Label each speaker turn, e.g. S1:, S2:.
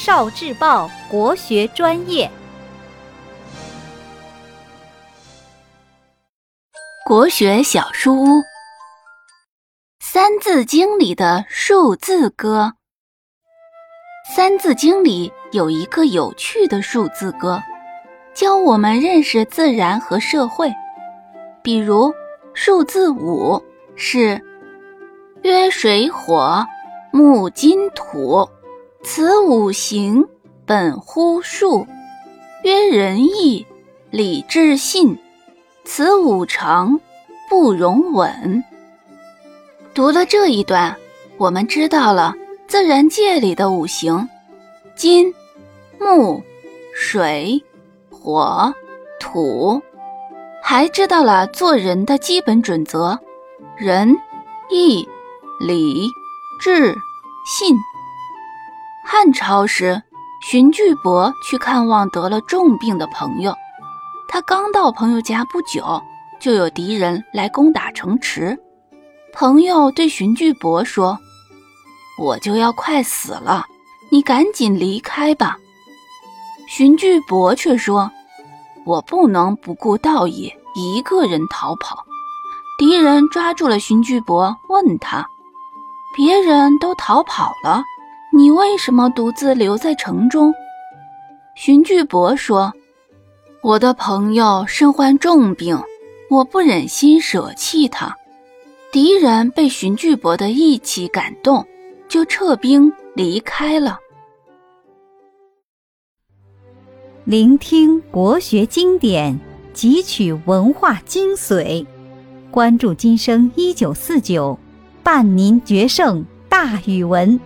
S1: 少智报国学专业，
S2: 国学小书屋，《三字经》里的数字歌。《三字经》里有一个有趣的数字歌，教我们认识自然和社会。比如，数字五是“曰水火木金土”。此五行本乎数，曰仁义礼智信。此五常不容紊。读了这一段，我们知道了自然界里的五行：金、木、水、火、土，还知道了做人的基本准则：仁、义、礼、智、信。汉朝时，荀巨伯去看望得了重病的朋友。他刚到朋友家不久，就有敌人来攻打城池。朋友对荀巨伯说：“我就要快死了，你赶紧离开吧。”荀巨伯却说：“我不能不顾道义，一个人逃跑。”敌人抓住了荀巨伯，问他：“别人都逃跑了。”你为什么独自留在城中？荀巨伯说：“我的朋友身患重病，我不忍心舍弃他。”敌人被荀巨伯的义气感动，就撤兵离开了。
S1: 聆听国学经典，汲取文化精髓，关注今生一九四九，伴您决胜大语文。